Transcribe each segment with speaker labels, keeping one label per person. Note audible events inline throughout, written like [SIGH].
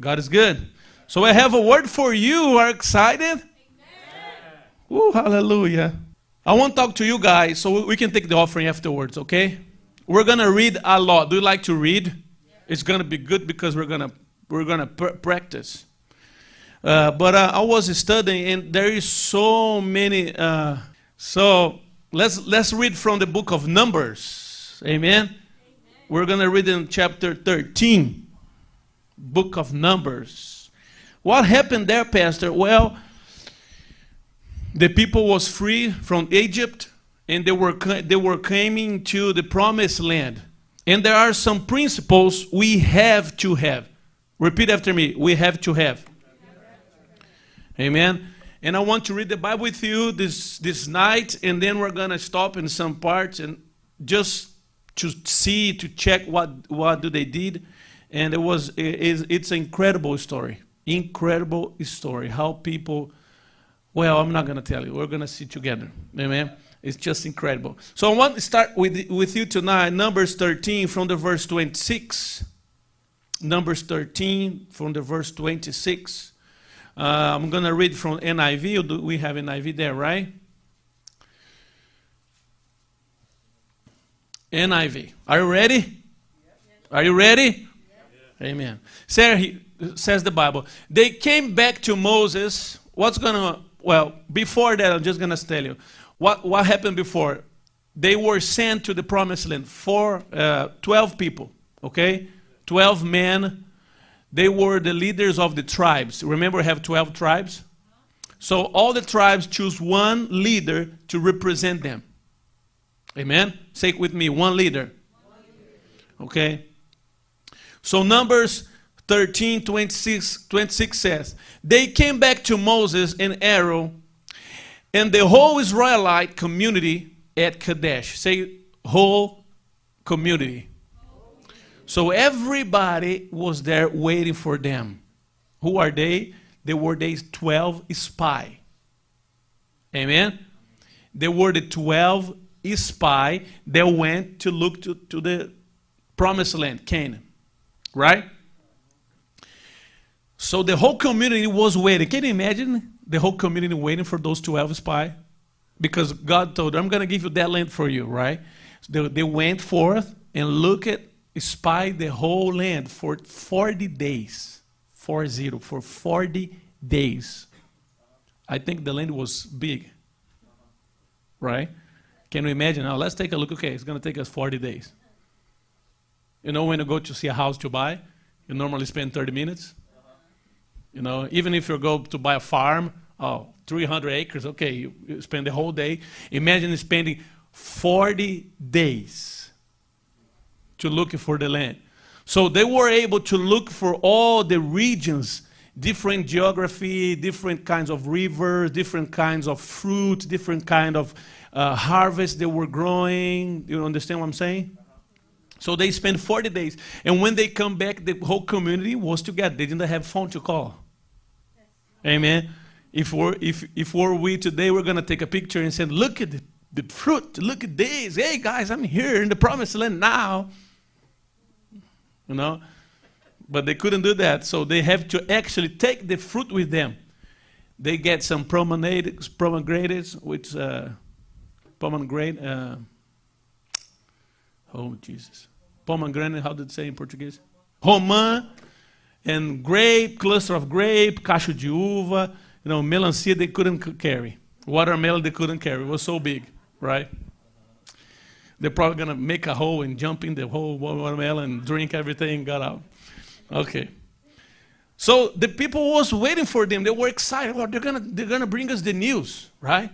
Speaker 1: God is good. So I have a word for you. Are excited? Oh, hallelujah. I want to talk to you guys so we can take the offering afterwards, okay? We're going to read a lot. Do you like to read? It's going to be good because we're going to we're going to pr- practice. Uh, but uh, I was studying and there is so many uh, so let's let's read from the book of Numbers. Amen. Amen. We're going to read in chapter 13. Book of Numbers. What happened there, pastor? Well, the people was free from Egypt and they were they were coming to the promised land. And there are some principles we have to have. Repeat after me. We have to have. Amen. And I want to read the Bible with you this this night and then we're going to stop in some parts and just to see to check what what do they did and it was it, it's an incredible story. Incredible story how people well, I'm not going to tell you. We're going to see together. Amen. It's just incredible. So I want to start with, with you tonight, Numbers 13 from the verse 26. Numbers 13 from the verse 26. Uh, I'm going to read from NIV. Do We have NIV there, right? NIV. Are you ready? Are you ready? Amen. Sarah he, Says the Bible. They came back to Moses. What's going to well, before that, I'm just going to tell you what, what happened before. They were sent to the promised land, for uh, 12 people, okay? 12 men. They were the leaders of the tribes. Remember, we have 12 tribes? So all the tribes choose one leader to represent them. Amen? Say it with me one leader. Okay? So, Numbers 13 26, 26 says, They came back to Moses and Aaron and the whole Israelite community at Kadesh. Say, whole community. So everybody was there waiting for them. Who are they? They were the 12 spy. Amen? They were the 12 spy that went to look to, to the promised land, Canaan. Right? So the whole community was waiting. Can you imagine the whole community waiting for those 12 spies? Because God told them, I'm going to give you that land for you, right? So they, they went forth and look at, spy the whole land for 40 days. 40, for 40 days. I think the land was big, right? Can you imagine? Now let's take a look. Okay, it's going to take us 40 days. You know, when you go to see a house to buy, you normally spend 30 minutes. You know, even if you go to buy a farm, oh, 300 acres, okay, you, you spend the whole day. Imagine spending 40 days to look for the land. So they were able to look for all the regions, different geography, different kinds of rivers, different kinds of fruit, different kind of uh, harvest they were growing. You understand what I'm saying? So they spent 40 days. And when they come back, the whole community was together. They didn't have phone to call. Amen. If we're, if, if we're we today, we're going to take a picture and say, look at the, the fruit. Look at this. Hey, guys, I'm here in the promised land now. You know? But they couldn't do that. So they have to actually take the fruit with them. They get some pomegranates, pomegranates which, uh, pomegranate, uh, oh, Jesus pomegranate, how did it say in Portuguese? Romã, and grape, cluster of grape, cacho de uva, you know, melancia they couldn't carry. Watermelon they couldn't carry. It was so big, right? They're probably going to make a hole and jump in the whole watermelon and drink everything, got out. Okay. So the people was waiting for them. They were excited. Oh, they're gonna they're gonna bring us the news, right?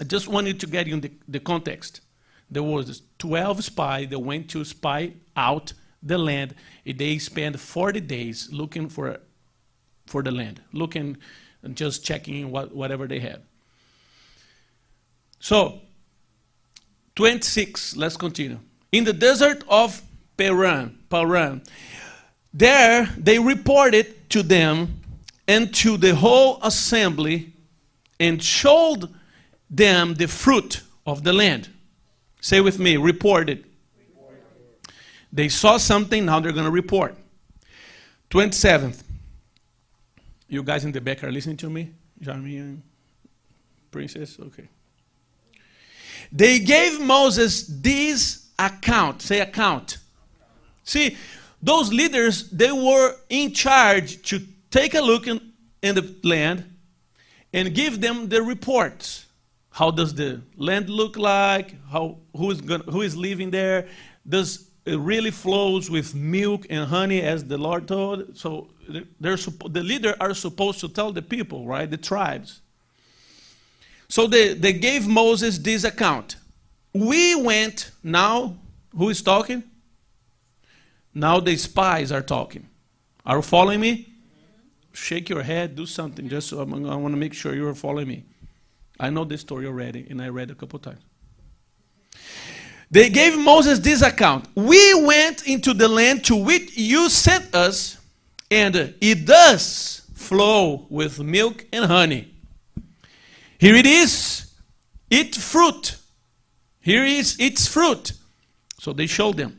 Speaker 1: I just wanted to get you in the, the context there was 12 spies that went to spy out the land. They spent 40 days looking for, for the land, looking and just checking what, whatever they had. So, 26, let's continue. In the desert of Paran, Paran, there they reported to them and to the whole assembly and showed them the fruit of the land. Say with me, reported. They saw something, now they're going to report. 27th. You guys in the back are listening to me? Jeremy and Princess? Okay. They gave Moses this account. Say account. See, those leaders, they were in charge to take a look in, in the land and give them the reports. How does the land look like? How, who, is gonna, who is living there? Does it really flows with milk and honey as the Lord told? So they're, the leader are supposed to tell the people, right? The tribes. So they, they gave Moses this account. We went, now, who is talking? Now the spies are talking. Are you following me? Shake your head, do something, just so I want to make sure you're following me. I know this story already, and I read a couple times. They gave Moses this account We went into the land to which you sent us, and it does flow with milk and honey. Here it is, eat fruit. Here is its fruit. So they showed them.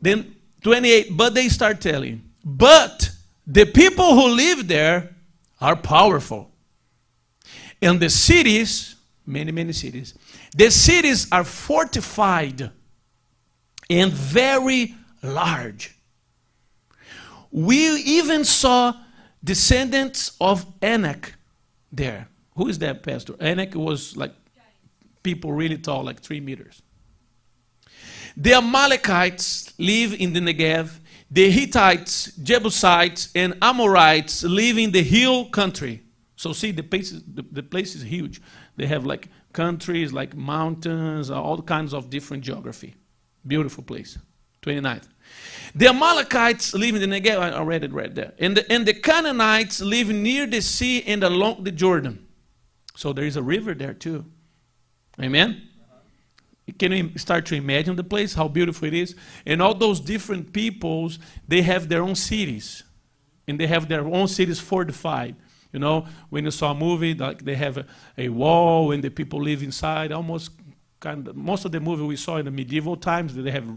Speaker 1: Then 28, but they start telling, but the people who live there are powerful. And the cities, many, many cities, the cities are fortified and very large. We even saw descendants of Anak there. Who is that, Pastor? Anak was like people really tall, like three meters. The Amalekites live in the Negev. The Hittites, Jebusites, and Amorites live in the hill country. So see, the place is, the, the place is huge. They have like countries, like mountains, uh, all kinds of different geography. Beautiful place. 29th. The Amalekites live in the Negev. I already read there. And the, and the Canaanites live near the sea and along the Jordan. So there is a river there too. Amen? Can you start to imagine the place, how beautiful it is? And all those different peoples, they have their own cities. And they have their own cities fortified. You know, when you saw a movie, like they have a, a wall and the people live inside. Almost kind of, most of the movie we saw in the medieval times, they have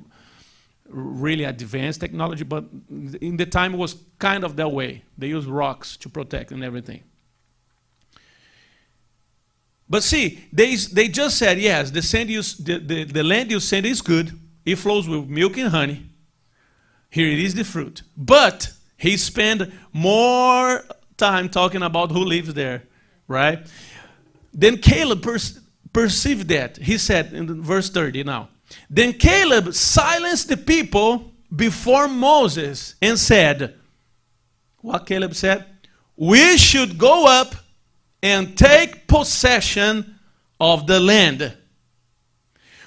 Speaker 1: really advanced technology, but in the time it was kind of that way. They use rocks to protect and everything. But see, they, they just said, yes, the, sand you, the, the, the land you send is good. It flows with milk and honey. Here it is the fruit. But he spent more time talking about who lives there, right? Then Caleb per perceived that. He said in verse 30 now. Then Caleb silenced the people before Moses and said, What Caleb said? We should go up and take possession of the land.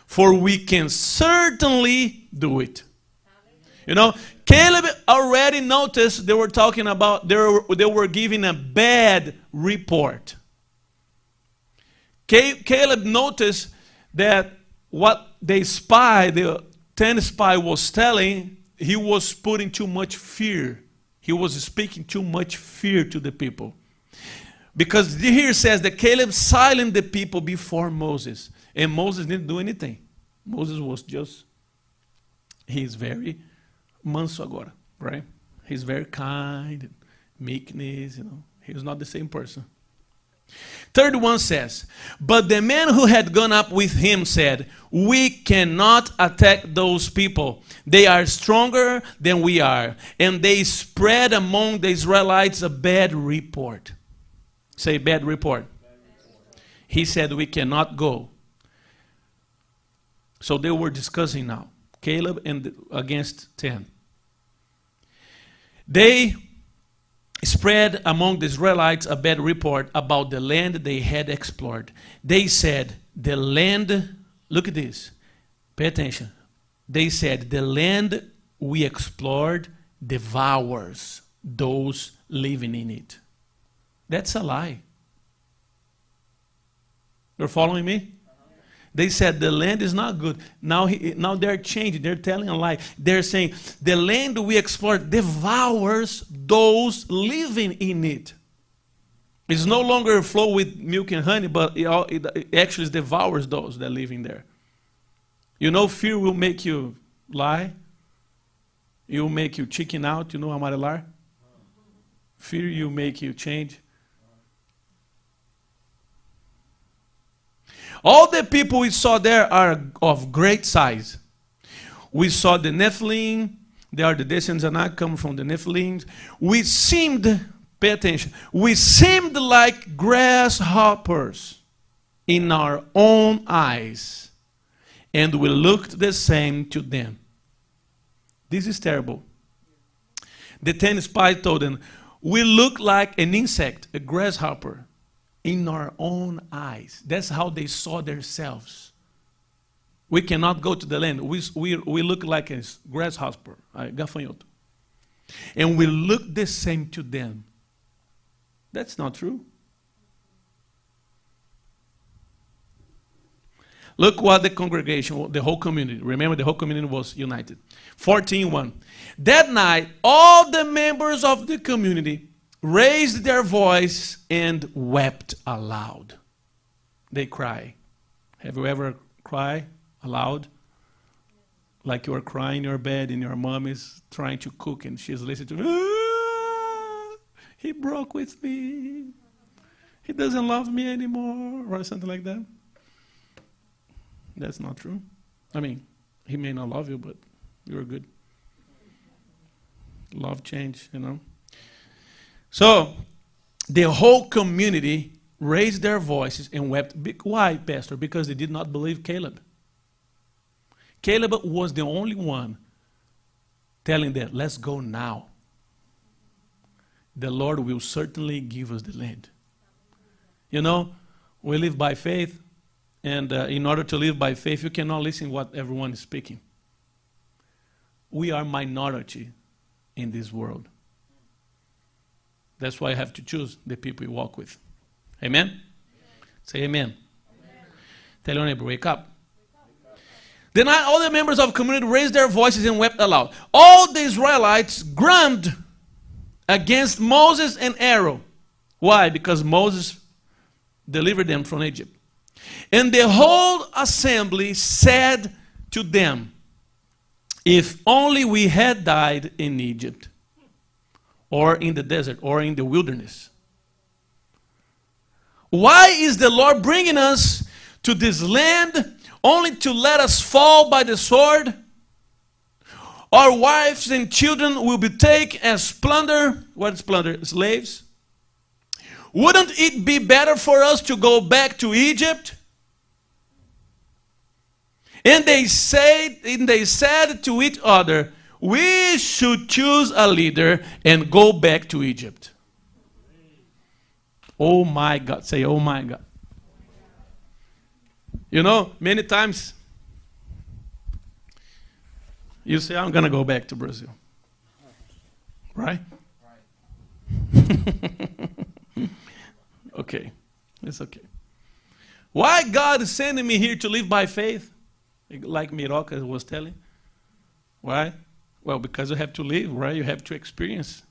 Speaker 1: For we can certainly do it. You know, Caleb already noticed they were talking about, they were, they were giving a bad report. Caleb noticed that what the spy, the 10 spy was telling, he was putting too much fear. He was speaking too much fear to the people. Because here says that Caleb silenced the people before Moses. And Moses didn't do anything. Moses was just, he's very manso agora, right? He's very kind, meekness, you know. He's not the same person. Third one says, But the man who had gone up with him said, We cannot attack those people. They are stronger than we are. And they spread among the Israelites a bad report. Say bad report. He said, We cannot go. So they were discussing now. Caleb and against 10. They spread among the Israelites a bad report about the land they had explored. They said, The land, look at this, pay attention. They said, The land we explored devours those living in it. That's a lie. You're following me? They said the land is not good. Now, he, now they're changing. They're telling a lie. They're saying the land we explore devours those living in it. It's no longer flow with milk and honey, but it, it actually devours those that live in there. You know, fear will make you lie. It will make you chicken out, you know, amarelar. Fear you make you change. All the people we saw there are of great size. We saw the Nephilim. They are the descendants and I come from the Nephilim. We seemed, pay attention, we seemed like grasshoppers in our own eyes, and we looked the same to them. This is terrible. The ten spies told them, We look like an insect, a grasshopper, in our own eyes. That's how they saw themselves. We cannot go to the land. We, we, we look like a grasshopper, a gafanhoto. And we look the same to them. That's not true. Look what the congregation, the whole community, remember the whole community was united. 14.1. That night, all the members of the community raised their voice and wept aloud. They cry. Have you ever cried aloud? Like you are crying in your bed and your mom is trying to cook and she's listening to, ah, he broke with me. He doesn't love me anymore, or something like that. That's not true. I mean, he may not love you, but you're good. Love change, you know. So the whole community raised their voices and wept. Why, Pastor? Because they did not believe Caleb. Caleb was the only one telling them, let's go now. The Lord will certainly give us the land. You know, we live by faith, and uh, in order to live by faith, you cannot listen what everyone is speaking. We are minority in this world. That's why I have to choose the people you walk with. Amen? amen. Say amen. amen. Tell your neighbor, wake up. Then all the members of the community raised their voices and wept aloud. All the Israelites grumbled against Moses and Aaron. Why? Because Moses delivered them from Egypt. And the whole assembly said to them, If only we had died in Egypt or in the desert or in the wilderness. Why is the Lord bringing us to this land only to let us fall by the sword? Our wives and children will be taken as plunder. What is plunder? Slaves. Wouldn't it be better for us to go back to Egypt? And they said, and they said to each other, we should choose a leader and go back to Egypt. Oh my God. Say, oh my God. You know, many times you say, I'm going to go back to Brazil. Right? [LAUGHS] okay. It's okay. Why God is sending me here to live by faith? Like Miroca was telling. Why? Well, because you have to live, right? You have to experience,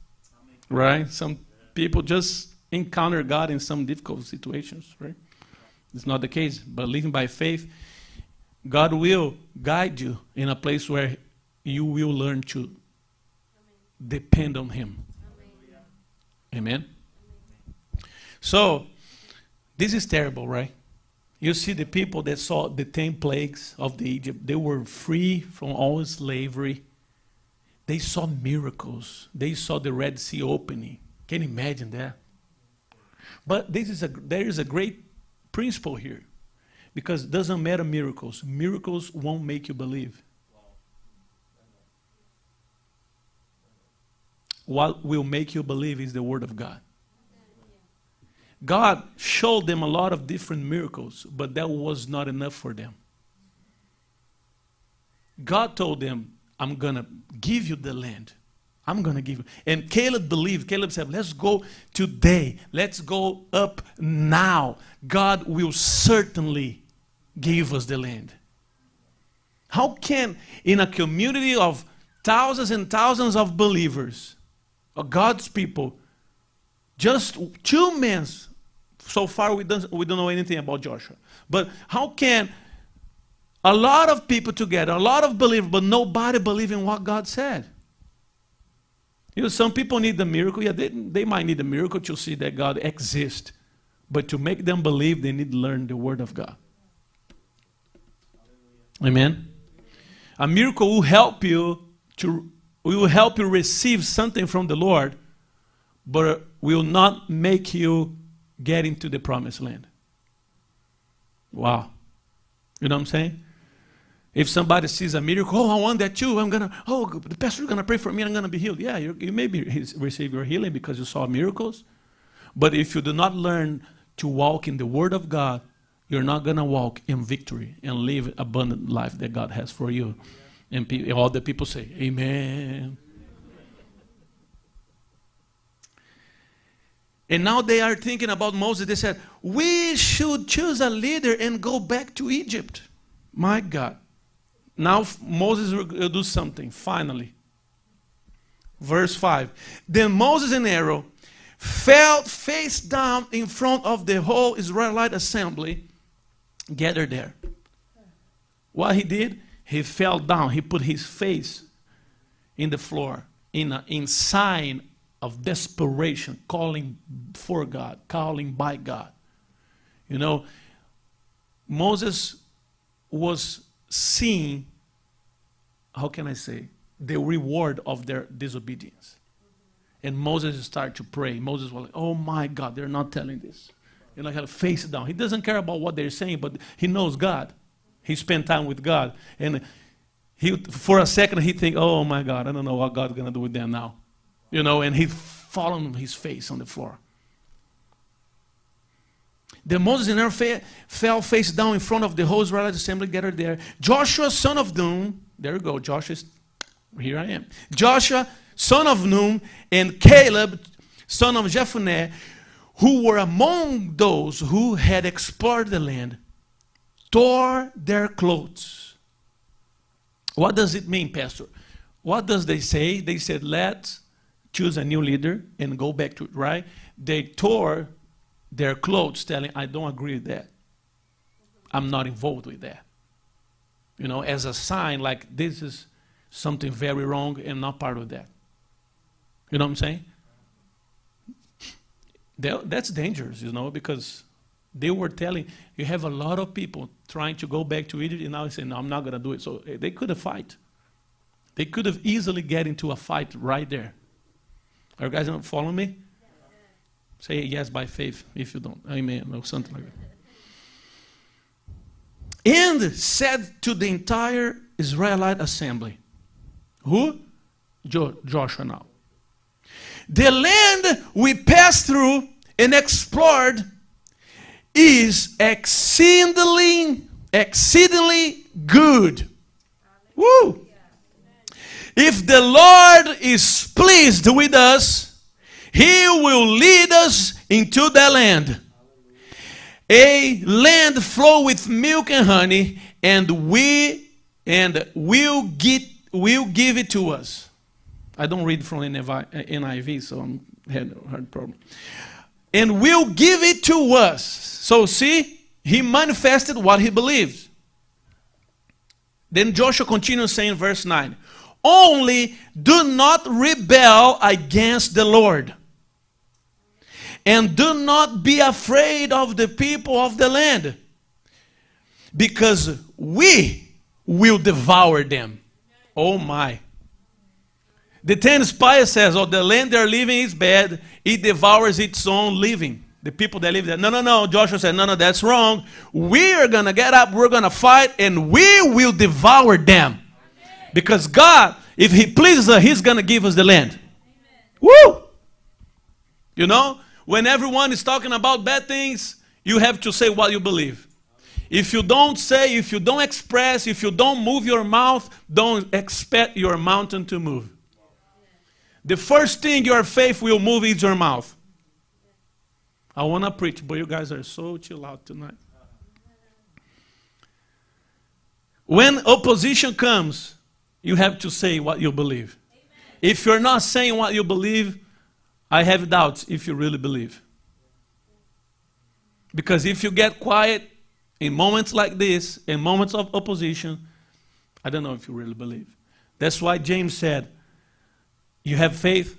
Speaker 1: right? Some people just encounter God in some difficult situations, right? It's not the case, but living by faith, God will guide you in a place where you will learn to depend on Him. Amen. Amen. So, this is terrible, right? You see the people that saw the 10 plagues of the Egypt, they were free from all slavery they saw miracles. They saw the Red Sea opening. Can you imagine that? But this is a, there is a great principle here. Because it doesn't matter miracles. Miracles won't make you believe. What will make you believe is the Word of God. God showed them a lot of different miracles, but that was not enough for them. God told them, I'm going to give you the land. I'm going to give you. And Caleb believed. Caleb said, Let's go today. Let's go up now. God will certainly give us the land. How can, in a community of thousands and thousands of believers, of God's people, just two men, so far we don't, we don't know anything about Joshua, but how can a lot of people together, a lot of believers, but nobody believing what God said. You know, some people need the miracle. Yeah, they, they might need a miracle to see that God exists. But to make them believe, they need to learn the Word of God. Amen. A miracle will help you to will help you receive something from the Lord, but will not make you get into the promised land. Wow. You know what I'm saying? If somebody sees a miracle, oh, I want that too. I'm gonna, oh, the pastor's gonna pray for me. and I'm gonna be healed. Yeah, you may be, receive your healing because you saw miracles, but if you do not learn to walk in the Word of God, you're not gonna walk in victory and live abundant life that God has for you. And pe- all the people say, Amen. And now they are thinking about Moses. They said, We should choose a leader and go back to Egypt. My God. Now Moses will uh, do something, finally. Verse 5. Then Moses and Aaron fell face down in front of the whole Israelite assembly gathered there. What he did? He fell down. He put his face in the floor in, a, in sign of desperation, calling for God, calling by God. You know, Moses was seeing how can I say, the reward of their disobedience. And Moses started to pray. Moses was like, oh my God, they're not telling this. And I had to face it down. He doesn't care about what they're saying, but he knows God. He spent time with God. And he, for a second, he think, oh my God, I don't know what God's going to do with them now. You know, and he fallen on his face on the floor. Then Moses and Aaron fell face down in front of the whole Israelite assembly gathered there. Joshua, son of Nun, there you go. Joshua, is here I am. Joshua, son of Nun, and Caleb, son of Jephunneh, who were among those who had explored the land, tore their clothes. What does it mean, Pastor? What does they say? They said, let's choose a new leader and go back to it, right? They tore their clothes, telling, I don't agree with that. I'm not involved with that you know, as a sign like this is something very wrong and not part of that. You know what I'm saying? That's dangerous, you know, because they were telling you have a lot of people trying to go back to Egypt, and now they say, "No, I'm not going to do it." So eh, they could have fight. They could have easily get into a fight right there. Are you guys not following me? Say yes by faith if you don't. Amen. Or something like that and said to the entire Israelite assembly, Who? Jo- Joshua now. The land we passed through and explored is exceedingly, exceedingly good. Woo! If the Lord is pleased with us, He will lead us into the land a land flow with milk and honey, and we and will get will give it to us. I don't read from NIV, uh, so I'm had a hard problem. And will give it to us. So see, he manifested what he believes. Then Joshua continues saying, verse 9 Only do not rebel against the Lord. And do not be afraid of the people of the land, because we will devour them. Oh my. The ten spies says, Oh, the land they're living is bad, it devours its own living. The people that live there. No, no, no. Joshua said, No, no, that's wrong. We are gonna get up, we're gonna fight, and we will devour them. Because God, if He pleases us, He's gonna give us the land. Woo! You know? When everyone is talking about bad things, you have to say what you believe. If you don't say, if you don't express, if you don't move your mouth, don't expect your mountain to move. The first thing your faith will move is your mouth. I want to preach, but you guys are so chill out tonight. When opposition comes, you have to say what you believe. If you're not saying what you believe, I have doubts if you really believe. Because if you get quiet in moments like this, in moments of opposition, I don't know if you really believe. That's why James said, You have faith,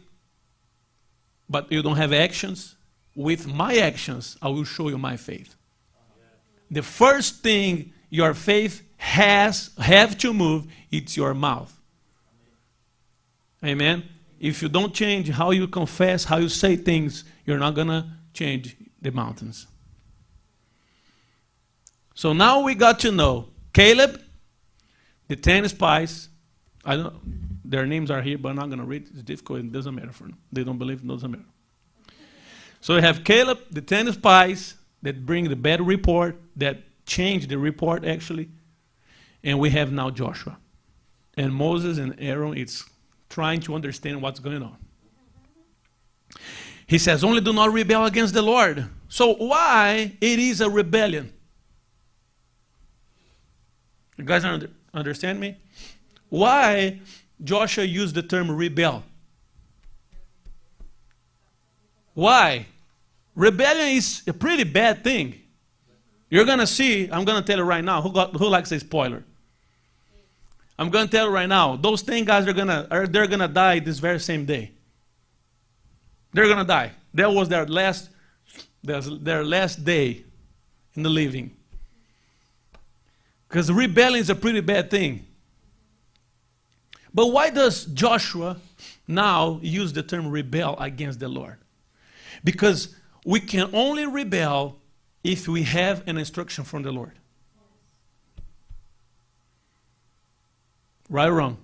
Speaker 1: but you don't have actions, with my actions, I will show you my faith. The first thing your faith has have to move, it's your mouth. Amen. If you don't change how you confess, how you say things, you're not gonna change the mountains. So now we got to know Caleb, the ten spies. I don't. Their names are here, but I'm not gonna read. It's difficult. It doesn't matter for them. They don't believe. It doesn't matter. So we have Caleb, the ten spies that bring the bad report, that change the report actually, and we have now Joshua, and Moses and Aaron. It's trying to understand what's going on. He says, Only do not rebel against the Lord. So, why it is a rebellion? You guys under, understand me? Why Joshua used the term rebel? Why? Rebellion is a pretty bad thing. You're going to see, I'm going to tell you right now, who, got, who likes a spoiler? I'm going to tell you right now, those 10 guys are going to, are, they're going to die this very same day. They're going to die. That was their last, their last day in the living. Because rebellion is a pretty bad thing. But why does Joshua now use the term rebel against the Lord? Because we can only rebel if we have an instruction from the Lord. Right or wrong?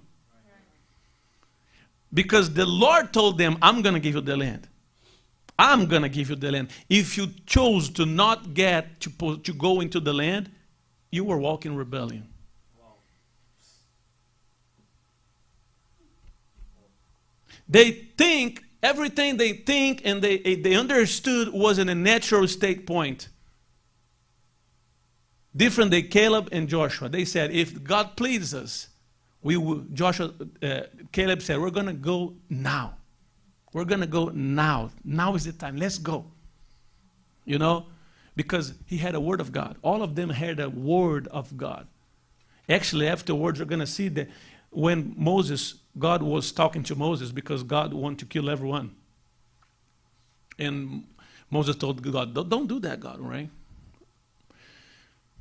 Speaker 1: Because the Lord told them, I'm going to give you the land. I'm going to give you the land. If you chose to not get to, to go into the land, you were walking rebellion. They think everything they think and they, they understood was in a natural state point. Different than Caleb and Joshua. They said, if God pleases us, we Joshua, uh, Caleb said, we're going to go now. We're going to go now. Now is the time. Let's go. You know, because he had a word of God. All of them had a word of God. Actually, afterwards, we're going to see that when Moses, God was talking to Moses because God wanted to kill everyone. And Moses told God, Don't do that, God, right?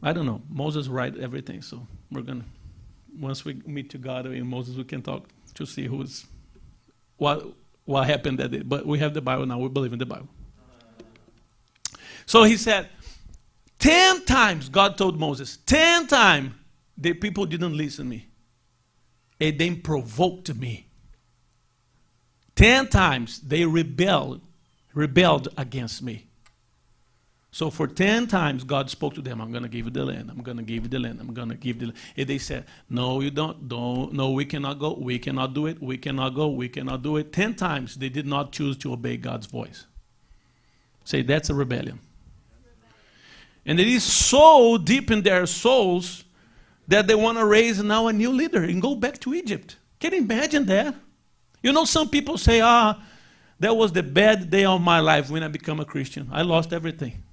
Speaker 1: I don't know. Moses write everything, so we're going to, once we meet together in Moses, we can talk to see who's, what, what happened that day. But we have the Bible now. We believe in the Bible. So he said, 10 times God told Moses, 10 times the people didn't listen to me. And they provoked me. 10 times they rebelled, rebelled against me. So for 10 times God spoke to them, I'm going to give you the land. I'm going to give you the land. I'm going to give the land. And they said, no, you don't. Don't. No, we cannot go. We cannot do it. We cannot go. We cannot do it. 10 times they did not choose to obey God's voice. Say, that's a rebellion. And it is so deep in their souls that they want to raise now a new leader and go back to Egypt. Can you imagine that? You know, some people say, ah, that was the bad day of my life when I became a Christian. I lost everything.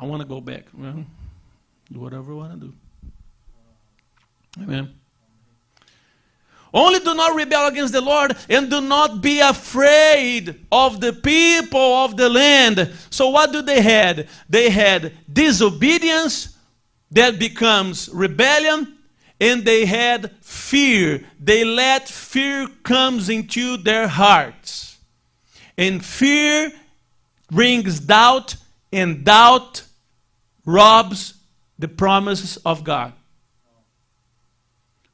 Speaker 1: I want to go back. Do whatever you want to do. Amen. Only do not rebel against the Lord and do not be afraid of the people of the land. So, what do they had? They had disobedience that becomes rebellion, and they had fear. They let fear comes into their hearts. And fear brings doubt, and doubt robs the promises of God.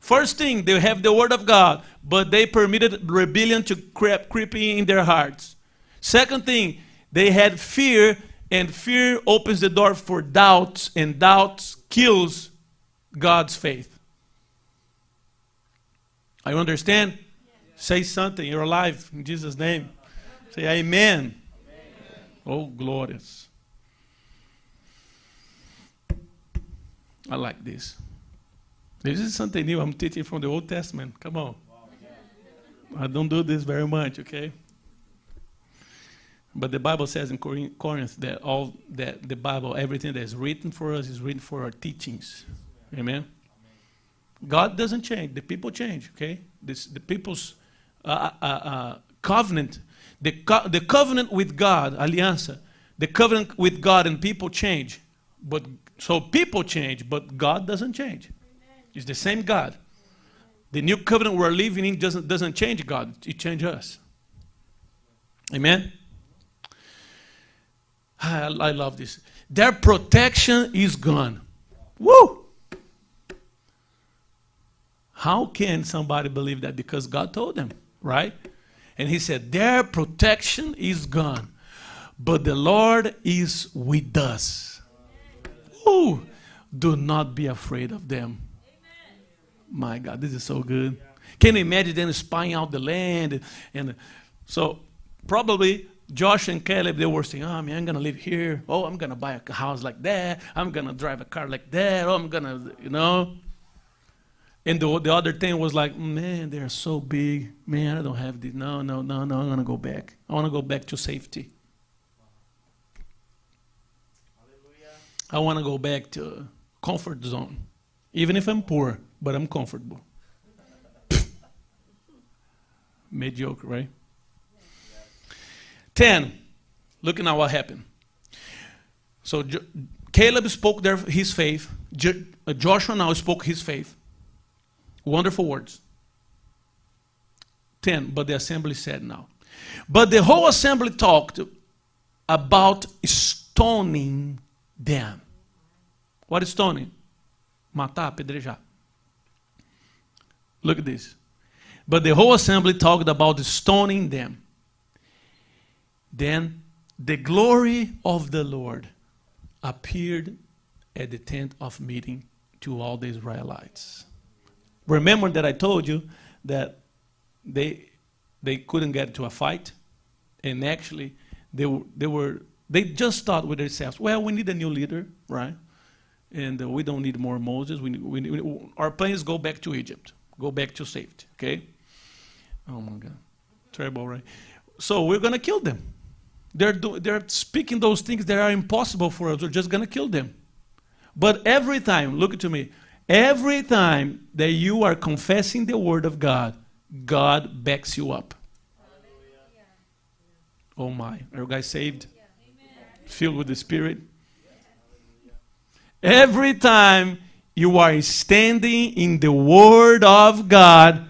Speaker 1: First thing, they have the word of God, but they permitted rebellion to creep, creep in their hearts. Second thing, they had fear, and fear opens the door for doubts, and doubts kills God's faith. I understand? Say something. You're alive in Jesus' name. Say amen. amen. Oh, glorious. I like this. This is something new. I'm teaching from the Old Testament. Come on. I don't do this very much, okay? But the Bible says in Corinth that all that the Bible, everything that is written for us is written for our teachings. Amen. God doesn't change. The people change. Okay. This, the people's uh, uh, uh, covenant, the, co- the covenant with God, aliança, the covenant with God and people change. But so people change, but God doesn't change. It's the same God. The new covenant we're living in doesn't, doesn't change God, it changes us. Amen? I, I love this. Their protection is gone. Woo! How can somebody believe that? Because God told them, right? And He said, Their protection is gone, but the Lord is with us. Woo! Do not be afraid of them. My God, this is so good. Can you imagine them spying out the land? And so, probably Josh and Caleb, they were saying, Oh, man, I'm going to live here. Oh, I'm going to buy a house like that. I'm going to drive a car like that. Oh, I'm going to, you know. And the, the other thing was like, Man, they're so big. Man, I don't have this. No, no, no, no. I'm going to go back. I want to go back to safety. I want to go back to comfort zone. Even if I'm poor, but I'm comfortable. [LAUGHS] Mediocre, right? 10. Looking at what happened. So Jo- Caleb spoke their, his faith. Jo- uh, Joshua now spoke his faith. Wonderful words. 10. But the assembly said now. But the whole assembly talked about stoning them. What is stoning? Matar, apedrejar. Look at this. But the whole assembly talked about stoning them. Then the glory of the Lord appeared at the tent of meeting to all the Israelites. Remember that I told you that they they couldn't get to a fight, and actually they they were they just thought with themselves, well, we need a new leader, right? And uh, we don't need more Moses. We, need, we, we our plans go back to Egypt, go back to safety. Okay. Oh my God, terrible, right? So we're gonna kill them. They're, do, they're speaking those things that are impossible for us. We're just going to kill them. But every time, look to me, every time that you are confessing the word of God, God backs you up. Oh my. Are you guys saved? Filled with the Spirit? Every time you are standing in the Word of God,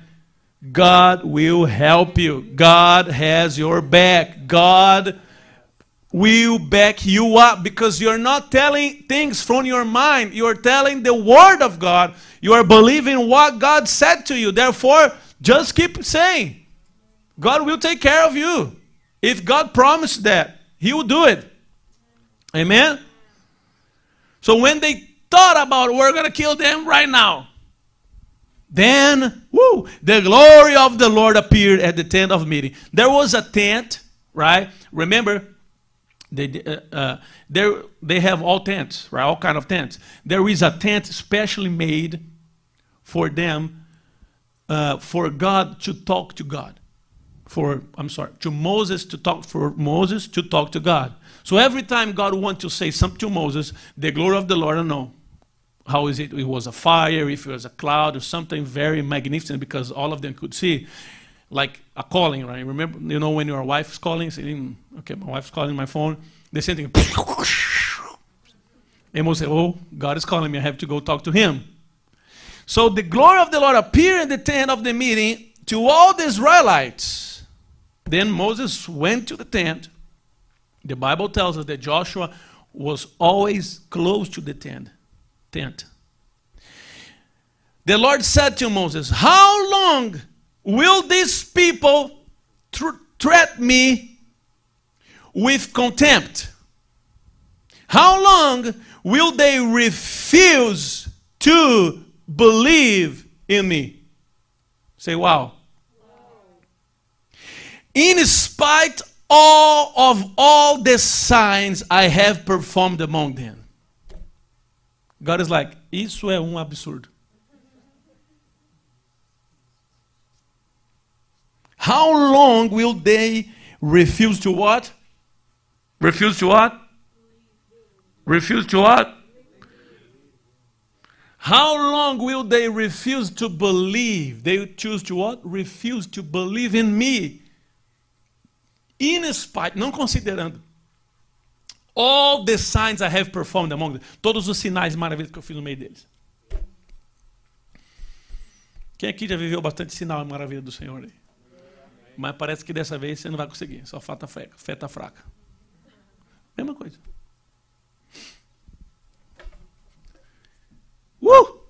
Speaker 1: God will help you. God has your back. God will back you up because you're not telling things from your mind. You're telling the Word of God. You are believing what God said to you. Therefore, just keep saying, God will take care of you. If God promised that, He will do it. Amen? So when they thought about we're going to kill them right now, then, woo, the glory of the Lord appeared at the tent of meeting. There was a tent, right? Remember, they, uh, uh, there, they have all tents, right? All kind of tents. There is a tent specially made for them, uh, for God to talk to God. For, I'm sorry, to Moses to talk, for Moses to talk to God. So every time God wants to say something to Moses, the glory of the Lord, I don't know. How is it? It was a fire, if it was a cloud, or something very magnificent because all of them could see. Like a calling, right? Remember, you know, when your wife's calling, saying, okay, my wife's calling my phone, the same thing. [LAUGHS] Amos said, Oh, God is calling me. I have to go talk to him. So the glory of the Lord appeared in the tent of the meeting to all the Israelites. Then Moses went to the tent. The Bible tells us that Joshua was always close to the tent. tent. The Lord said to Moses, How long will these people tr- treat me with contempt? How long will they refuse to believe in me? Say, wow. In spite all of all the signs I have performed among them. God is like, isso é um absurdo. How long will they refuse to what? Refuse to what? Refuse to what? How long will they refuse to believe? They choose to what? Refuse to believe in me. In spite, não considerando, all the signs I have performed among them, todos os sinais maravilhosos que eu fiz no meio deles. Quem aqui já viveu bastante sinal e maravilha do Senhor aí? Mas parece que dessa vez você não vai conseguir, só feta fraca. Feta fraca. Mesma coisa. Uh!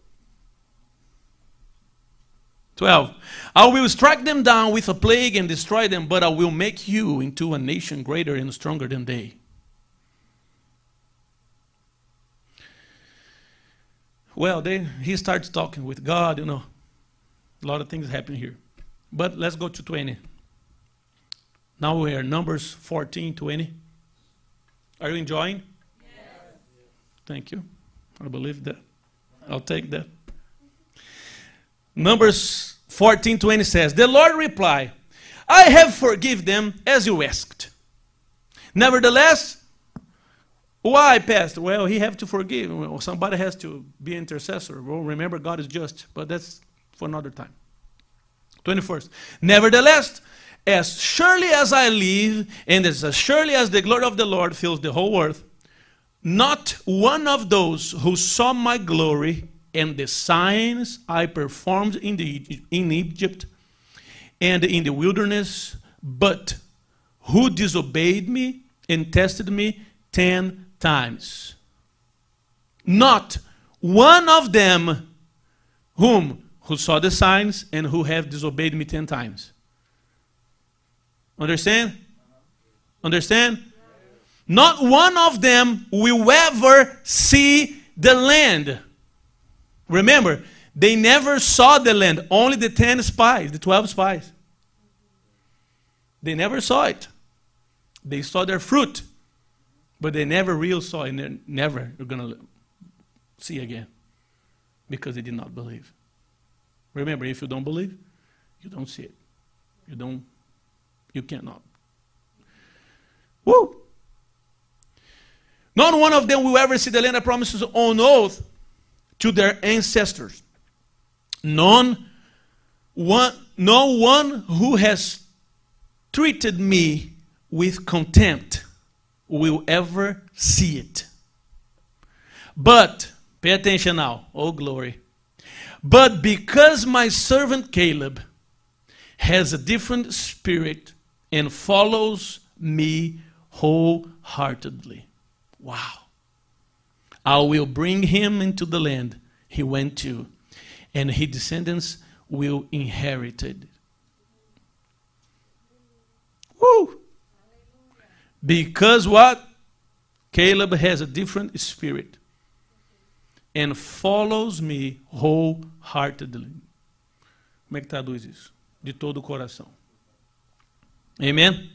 Speaker 1: 12. I will strike them down with a plague and destroy them, but I will make you into a nation greater and stronger than they. Well, they, he starts talking with God, you know. A lot of things happen here. But let's go to 20. Now we are Numbers 14, 20. Are you enjoying? Yes. Thank you. I believe that. I'll take that. Numbers 14, 20 says, The Lord replied, I have forgiven them as you asked. Nevertheless, why, Pastor? Well, he have to forgive. Well, somebody has to be intercessor. Well, remember, God is just, but that's for another time. 21st. Nevertheless, as surely as I live, and as surely as the glory of the Lord fills the whole earth, not one of those who saw my glory and the signs I performed in, the, in Egypt and in the wilderness, but who disobeyed me and tested me ten times. Not one of them whom who saw the signs and who have disobeyed me ten times. Understand? Understand? Not one of them will ever see the land. Remember, they never saw the land, only the 10 spies, the 12 spies. They never saw it. They saw their fruit, but they never real saw it, and they never going to see again because they did not believe. Remember, if you don't believe, you don't see it. You don't, you cannot. Woo! Not one of them will ever see the land of promises on oath to their ancestors. None, one, no one who has treated me with contempt will ever see it. But, pay attention now, oh glory. But because my servant Caleb has a different spirit and follows me wholeheartedly. Wow. I will bring him into the land he went to, and his descendants will inherit it. Woo! Because what? Caleb has a different spirit and follows me wholeheartedly. Como é que traduz isso? De todo o coração. Amen?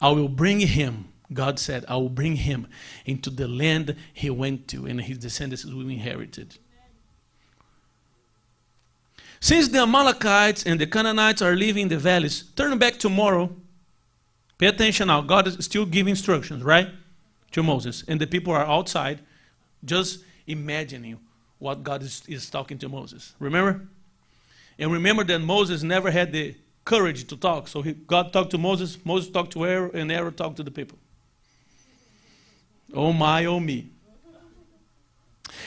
Speaker 1: I will bring him, God said, I will bring him into the land he went to, and his descendants will inherit it. Since the Amalekites and the Canaanites are living in the valleys, turn back tomorrow. Pay attention now. God is still giving instructions, right? To Moses. And the people are outside just imagining what God is, is talking to Moses. Remember? And remember that Moses never had the courage to talk. So he, God talked to Moses, Moses talked to Aaron, and Aaron talked to the people. Oh my, oh me.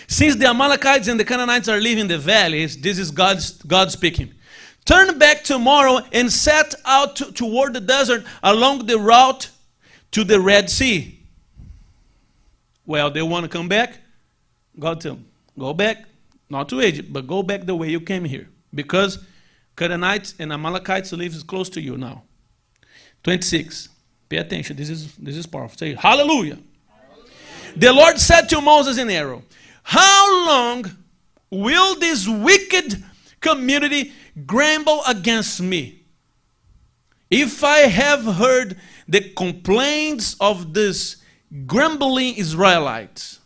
Speaker 1: Since the Amalekites and the Canaanites are living in the valleys, this is God's, God speaking. Turn back tomorrow and set out to, toward the desert along the route to the Red Sea. Well, they want to come back. God tell them, go back, not to Egypt, but go back the way you came here. Because Canaanites and Amalekites live close to you now. 26. Pay attention. This is this is powerful. Say hallelujah. The Lord said to Moses and Aaron, How long will this wicked community grumble against me? If I have heard the complaints of this grumbling Israelites,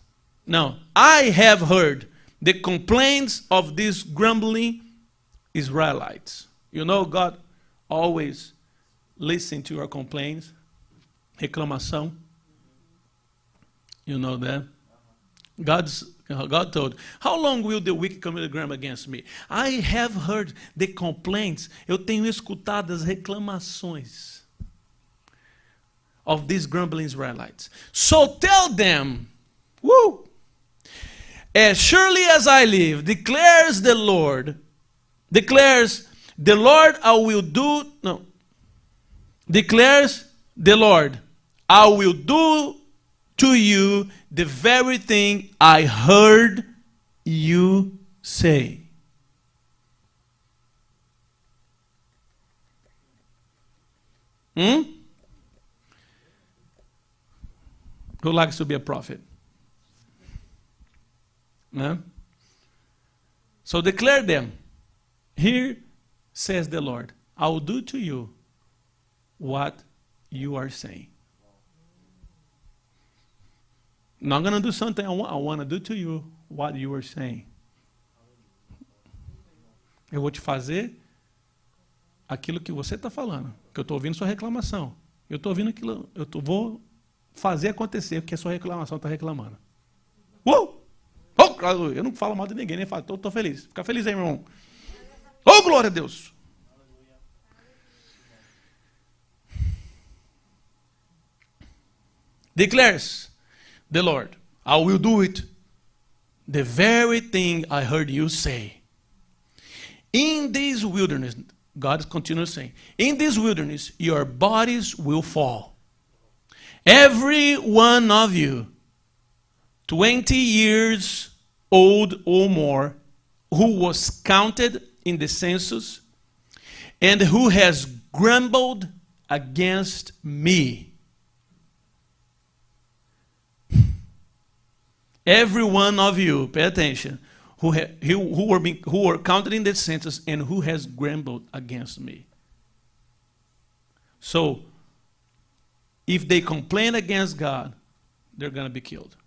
Speaker 1: now, I have heard the complaints of these grumbling Israelites. You know, God always listens to our complaints, reclamação. You know that? God's, God told, How long will the wicked commit a grumble against me? I have heard the complaints. Eu tenho escutado as reclamações. of these grumbling Israelites. So tell them, woo, as surely as I live, declares the Lord, declares the Lord, I will do, no, declares the Lord, I will do to you the very thing I heard you say. Hmm? Who likes to be a prophet? No? So declare them. Here says the Lord, I will do to you what you are saying. Not going to do something I want, I want to do to you what you are saying. Eu vou te fazer aquilo que você está falando, que eu estou ouvindo sua reclamação. Eu estou ouvindo aquilo, eu tô, vou fazer acontecer o que a sua reclamação está reclamando. Uh! Oh, eu não falo mal de ninguém, nem falo, estou feliz. Fica feliz aí, meu irmão. Oh, glória a Deus! Declares the Lord, I will do it. The very thing I heard you say. In this wilderness, God continues saying, in this wilderness, your bodies will fall. Every one of you, 20 years old or more, who was counted in the census, and who has grumbled against me. Every one of you, pay attention, who, ha, who, were being, who were counted in the census and who has grumbled against me. So, if they complain against God, they're going to be killed.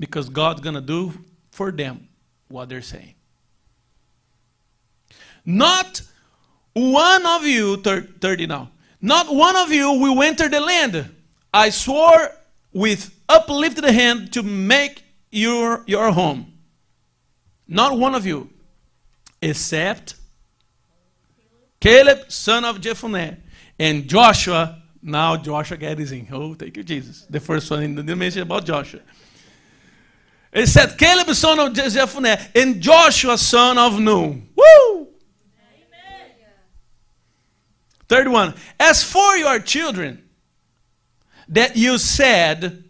Speaker 1: Because God's going to do for them what they're saying. Not one of you, 30 now, not one of you will enter the land. I swore with uplifted the hand to make your, your home. Not one of you, except Caleb, son of Jephunneh, and Joshua. Now Joshua gets in. Oh, thank you, Jesus. The first one in the mention about Joshua. It said Caleb, son of Jephunneh, and Joshua, son of Nun. Woo! Third one. As for your children, that you said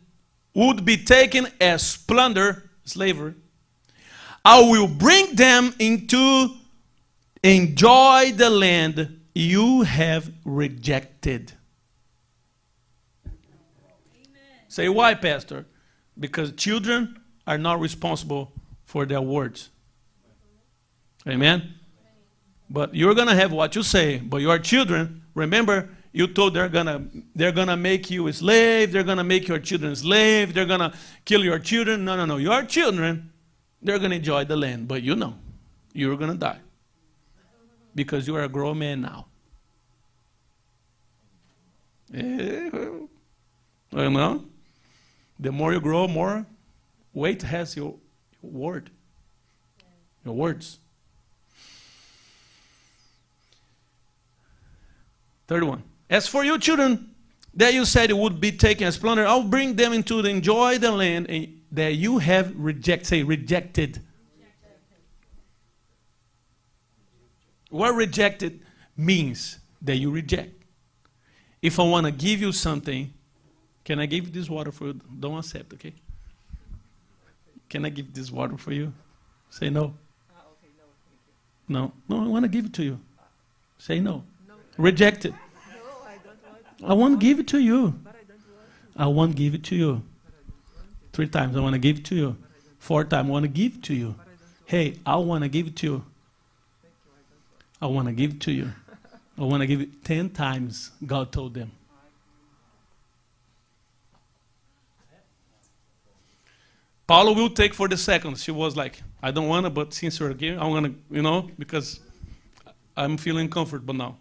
Speaker 1: would be taken as plunder, slavery, I will bring them into enjoy the land you have rejected. Amen. Say why, Pastor? Because children are not responsible for their words. Amen. But you're gonna have what you say. But your children, remember, you told they're gonna they're gonna make you a slave. They're gonna make your children slave. They're gonna kill your children. No, no, no. Your children they're going to enjoy the land, but you know, you're going to die because you are a grown man now. Eh, you know, the more you grow, more weight has your, your word, your words. Third one. As for you children, that you said it would be taken as plunder, I'll bring them into the enjoy the land eh, that you have rejected. Say, rejected. What rejected means that you reject. If I want to give you something, can I give this water for you? Don't accept, okay? Can I give this water for you? Say no. Ah, no, no, I want to give it to you. Say no. no. Reject it. No, I don't want I want to give it to you. I won't give it to you. Three times, I want to give it to you. Four times, I want to give it to you. Hey, I want to give it to you. I want to give it to you. I want to give it ten times, God told them. Paula will take for the second. She was like, I don't want to, but since you're here, I'm going to, you know, because I'm feeling comfortable now.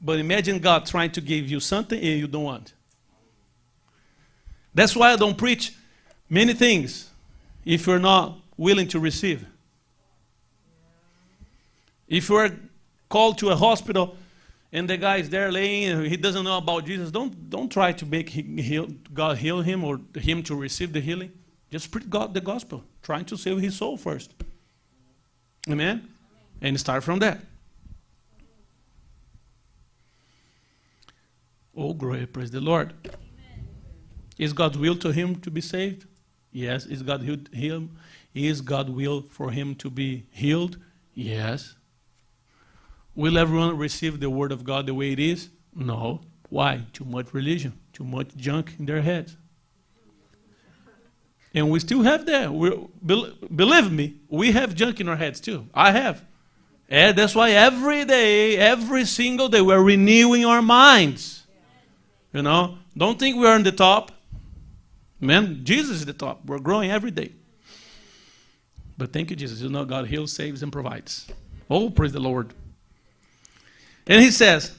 Speaker 1: But imagine God trying to give you something and you don't want. That's why I don't preach many things if you're not willing to receive. If you're called to a hospital and the guy is there laying, he doesn't know about Jesus, don't, don't try to make he, heal, God heal him or him to receive the healing. Just preach God the gospel, trying to save his soul first. Amen? And start from that. Oh, glory, praise the Lord. Amen. Is God's will to him to be saved? Yes. Is God him? Is God will for him to be healed? Yes. Will everyone receive the word of God the way it is? No. Why? Too much religion, too much junk in their heads. And we still have that. We're, believe me, we have junk in our heads too. I have. And that's why every day, every single day, we're renewing our minds. You know, don't think we're on the top. Man, Jesus is the top. We're growing every day. But thank you, Jesus. You know, God heals, saves, and provides. Oh, praise the Lord. And he says,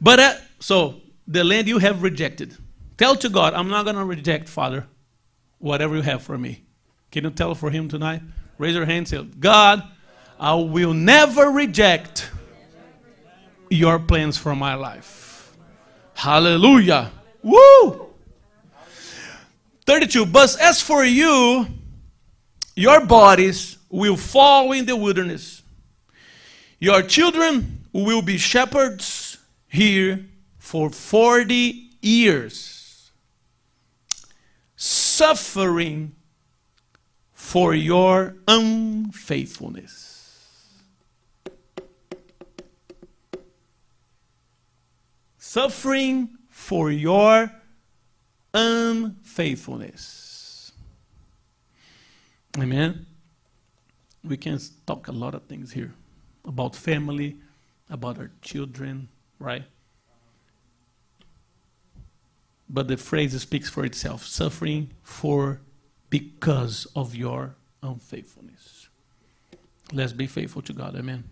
Speaker 1: but uh, so the land you have rejected. Tell to God, I'm not going to reject, Father, whatever you have for me. Can you tell for him tonight? Raise your hand say, God, I will never reject your plans for my life. Hallelujah. Woo! 32. But as for you, your bodies will fall in the wilderness. Your children will be shepherds here for 40 years, suffering for your unfaithfulness. Suffering for your unfaithfulness. Amen. We can talk a lot of things here about family, about our children, right? But the phrase speaks for itself suffering for because of your unfaithfulness. Let's be faithful to God. Amen.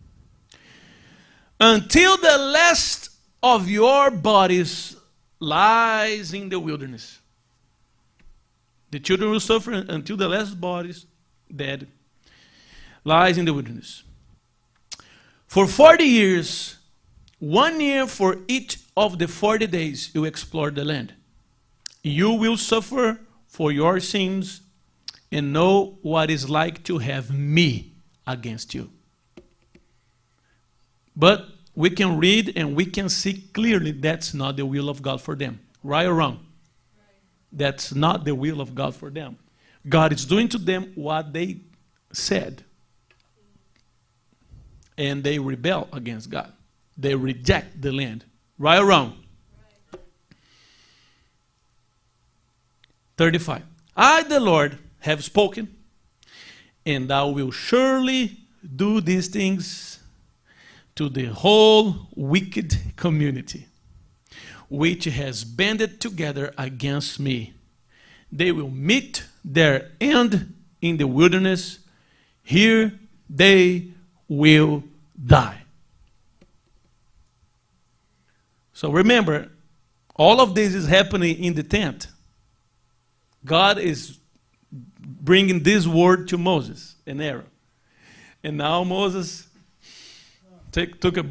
Speaker 1: Until the last of your bodies lies in the wilderness. The children will suffer until the last bodies dead lies in the wilderness. For 40 years, one year for each of the 40 days you explore the land. You will suffer for your sins and know what it's like to have me against you. But we can read and we can see clearly that's not the will of God for them. Right or wrong? That's not the will of God for them. God is doing to them what they said and they rebel against God. They reject the land. Right or wrong? 35. I, the Lord, have spoken, and I will surely do these things to the whole wicked community, which has banded together against me. They will meet their end in the wilderness. Here they will die. So remember, all of this is happening in the tent. God is bringing this word to Moses and Aaron. And now Moses take, took a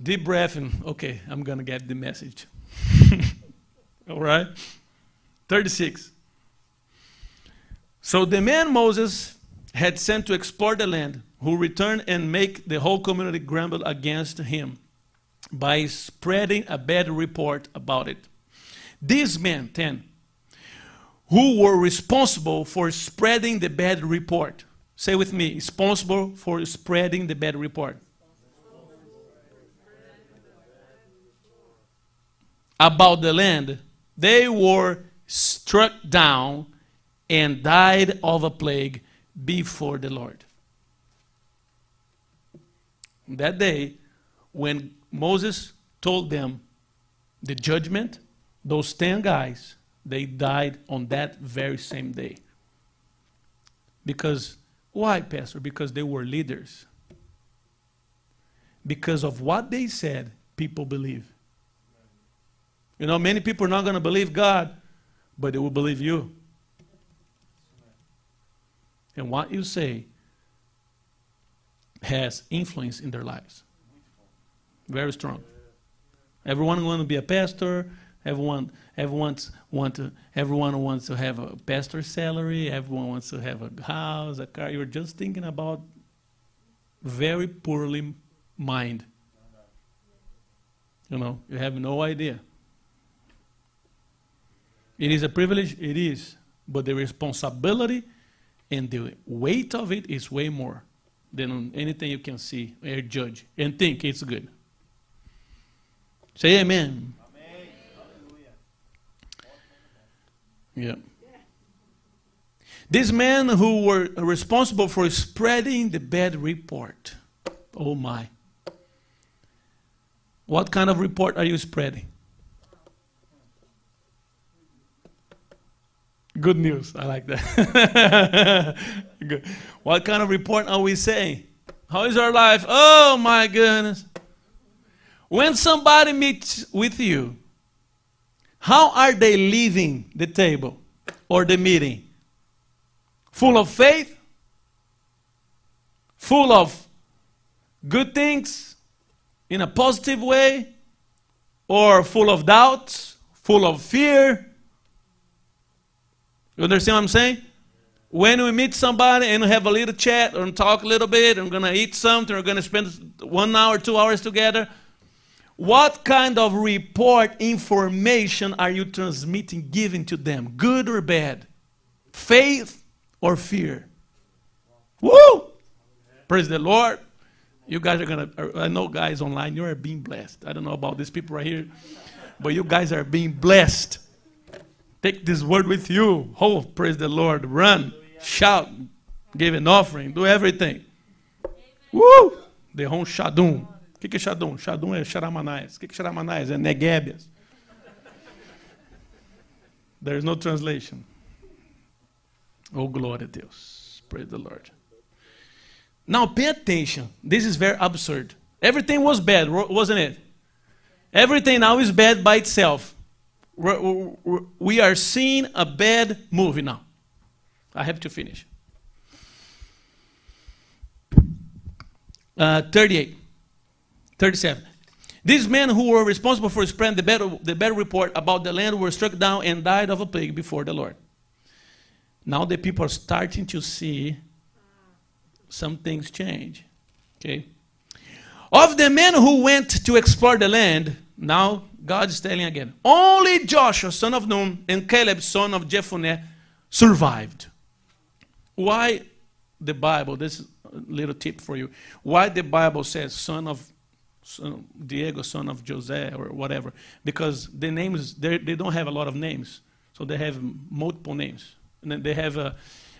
Speaker 1: deep breath and, okay, I'm going to get the message. [LAUGHS] All right? 36. So the man Moses had sent to explore the land who return and make the whole community grumble against him by spreading a bad report about it. These men, 10, who were responsible for spreading the bad report. Say with me, responsible for spreading the bad report. About the land, they were struck down and died of a plague before the Lord that day when Moses told them the judgment, those 10 guys, they died on that very same day. Because, why, Pastor? Because they were leaders. Because of what they said, people believe. You know, many people are not going to believe God, but they will believe you. And what you say has influence in their lives. Very strong. Everyone wants to be a pastor. Everyone, everyone want to, everyone wants to have a pastor salary. Everyone wants to have a house, a car. You're just thinking about very poorly mind. You know, you have no idea. It is a privilege, it is, but the responsibility and the weight of it is way more than anything you can see or judge and think it's good. Say amen. amen. Yeah. These men who were responsible for spreading the bad report. Oh my. What kind of report are you spreading? Good news. I like that. [LAUGHS] Good. What kind of report are we saying? How is our life? Oh my goodness. When somebody meets with you, how are they leaving the table or the meeting? Full of faith? Full of good things? in a positive way or full of doubts, full of fear. You understand what I'm saying? When we meet somebody and have a little chat and talk a little bit, and we're going to eat something, we're going to spend one hour, two hours together. What kind of report, information are you transmitting, giving to them? Good or bad? Faith or fear? Woo! Praise the Lord. You guys are going to, I know guys online, you are being blessed. I don't know about these people right here, but you guys are being blessed. Take this word with you. Oh, praise the Lord. Run, shout, give an offering, do everything. Woo! The home Shadum. O que, é Shadum? Shadum é Xaramanais. O que, é Xaramanais? É Negebias. There is no translation. Oh, glória a Deus. Praise the Lord. Now pay attention. This is very absurd. Everything was bad, wasn't it? Everything now is bad by itself. We are seeing a bad movie now. I have to finish. Uh, 38. 37. These men who were responsible for spreading the bad, the bad report about the land were struck down and died of a plague before the Lord. Now the people are starting to see some things change. Okay? Of the men who went to explore the land, now God is telling again, only Joshua, son of Nun, and Caleb, son of Jephunneh, survived. Why the Bible, this is a little tip for you, why the Bible says son of son, Diego, son of Jose, or whatever? Because the names, they don't have a lot of names. So they have multiple names. And then they have uh,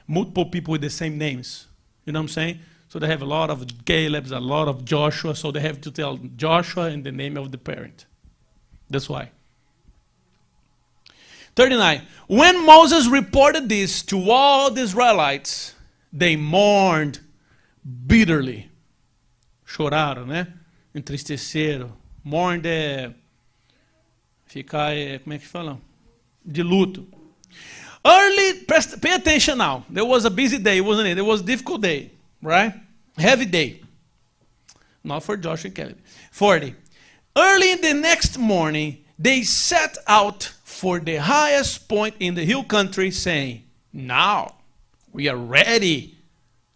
Speaker 1: multiple people with the same names. You know what I'm saying? So they have a lot of Caleb's, a lot of Joshua, so they have to tell Joshua in the name of the parent. That's why. 39. When Moses reported this to all the Israelites, they mourned bitterly. Choraram, né? Entristeceram. Mourned é ficar, como é que fala? De luto. Early, pay attention now. There was a busy day, wasn't it? There was a difficult day, right? Heavy day. Not for Josh and Caleb. 40. Early in the next morning, they set out for the highest point in the hill country, saying, Now we are ready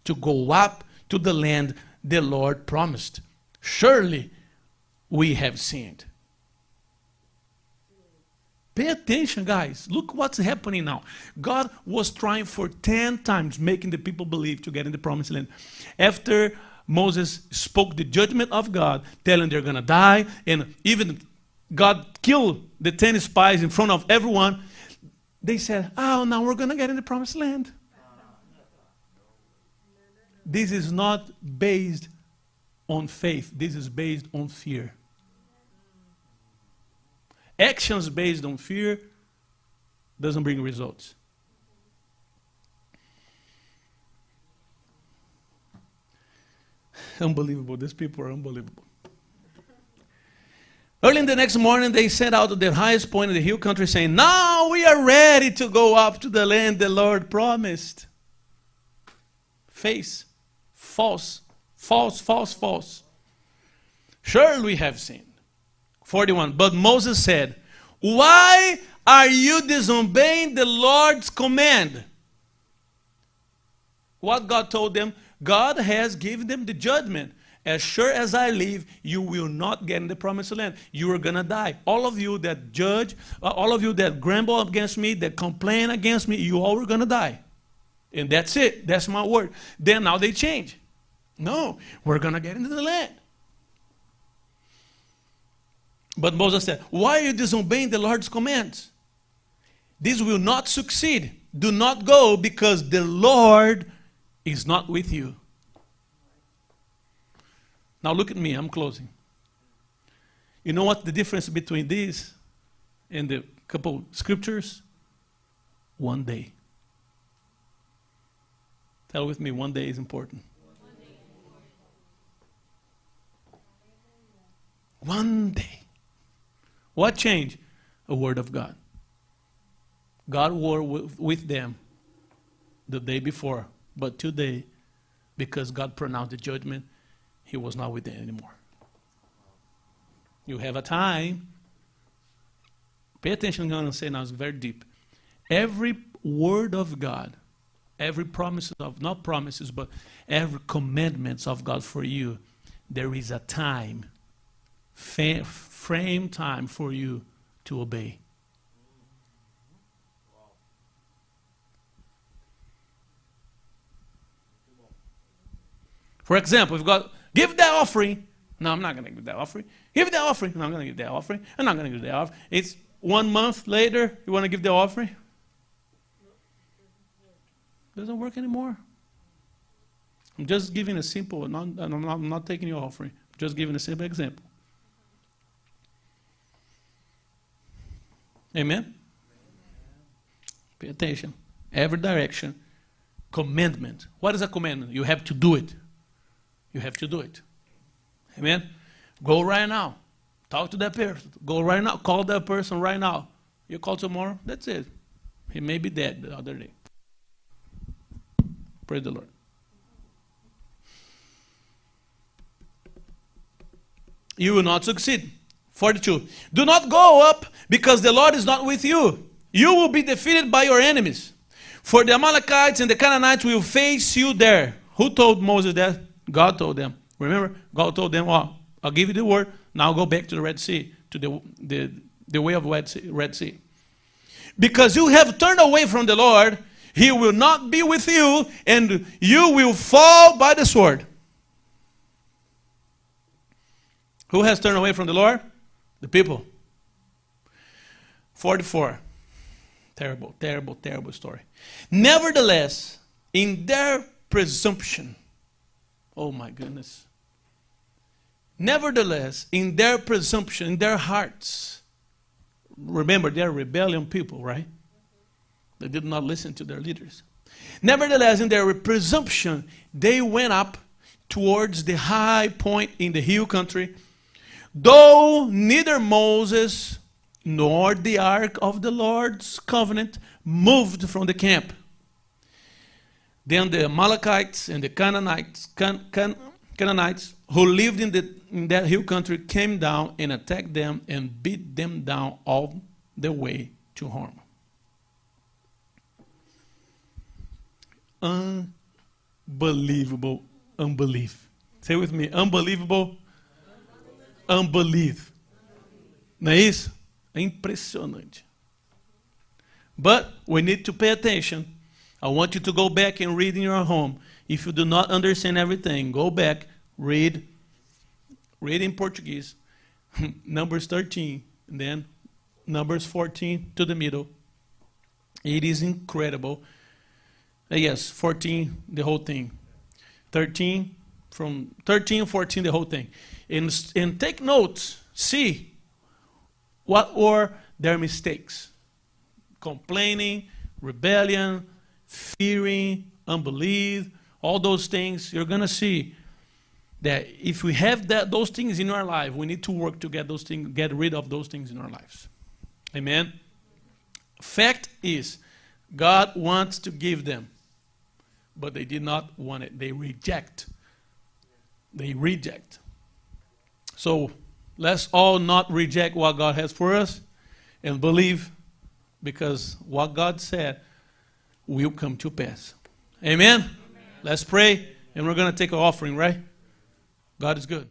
Speaker 1: to go up to the land the Lord promised. Surely we have sinned. Pay attention, guys. Look what's happening now. God was trying for 10 times making the people believe to get in the promised land. After Moses spoke the judgment of God, telling they're going to die, and even God killed the 10 spies in front of everyone, they said, Oh, now we're going to get in the promised land. This is not based on faith, this is based on fear. Actions based on fear doesn't bring results. Unbelievable. These people are unbelievable. Early in the next morning, they set out to the highest point of the hill country, saying, Now we are ready to go up to the land the Lord promised. Face, false, false, false, false. Surely we have sinned. 41. But Moses said, Why are you disobeying the Lord's command? What God told them, God has given them the judgment. As sure as I live, you will not get in the promised land. You are going to die. All of you that judge, uh, all of you that grumble against me, that complain against me, you all are going to die. And that's it. That's my word. Then now they change. No, we're going to get into the land. But Moses said, Why are you disobeying the Lord's commands? This will not succeed. Do not go because the Lord is not with you. Now look at me, I'm closing. You know what the difference between this and the couple scriptures? One day. Tell with me, one day is important. One day. What changed? A word of God. God war with them the day before, but today, because God pronounced the judgment, He was not with them anymore. You have a time. Pay attention I'm saying now, it's very deep. Every word of God, every promise of, not promises, but every commandments of God for you, there is a time, frame time for you to obey. For example, we've got give that offering. No, I'm not going to give that offering. Give that offering. No, I'm going to give that offering. I'm not going to give that offering. It's one month later. You want to give the offering? Doesn't work anymore. I'm just giving a simple. Not, I'm, not, I'm not taking your offering. I'm just giving a simple example. Amen. Pay attention. Every direction. Commandment. What is a commandment? You have to do it. You have to do it. Amen. Go right now. Talk to that person. Go right now. Call that person right now. You call tomorrow. That's it. He may be dead the other day. Praise the Lord. You will not succeed. 42. Do not go up because the Lord is not with you. You will be defeated by your enemies. For the Amalekites and the Canaanites will face you there. Who told Moses that? God told them. Remember, God told them, "Well, I'll give you the word. Now go back to the Red Sea, to the, the, the way of Red sea, Red sea. Because you have turned away from the Lord, He will not be with you, and you will fall by the sword. Who has turned away from the Lord? The people. 44. Terrible, terrible, terrible story. Nevertheless, in their presumption, Oh my goodness. Nevertheless, in their presumption, in their hearts, remember they're rebellion people, right? They did not listen to their leaders. Nevertheless, in their presumption, they went up towards the high point in the hill country, though neither Moses nor the ark of the Lord's covenant moved from the camp. Then the Amalekites and the Canaanites, Can, Can, Canaanites who lived in, the, in that hill country came down and attacked them and beat them down all the way to Hormah. Unbelievable unbelief. Say with me, unbelievable unbelief. Não é isso? Impressionante. But we need to pay attention I want you to go back and read in your home. If you do not understand everything, go back, read, read in Portuguese, [LAUGHS] Numbers 13, and then Numbers 14 to the middle. It is incredible. Uh, yes, 14, the whole thing. 13, from 13, 14, the whole thing. And, and take notes. See what were their mistakes complaining, rebellion, fearing, unbelief, all those things, you're going to see that if we have that, those things in our life, we need to work to get those things, get rid of those things in our lives. Amen. Fact is, God wants to give them, but they did not want it. They reject. They reject. So let's all not reject what God has for us and believe because what God said will come to pass. Amen? Let's pray and we're going to take an offering, right? God is good.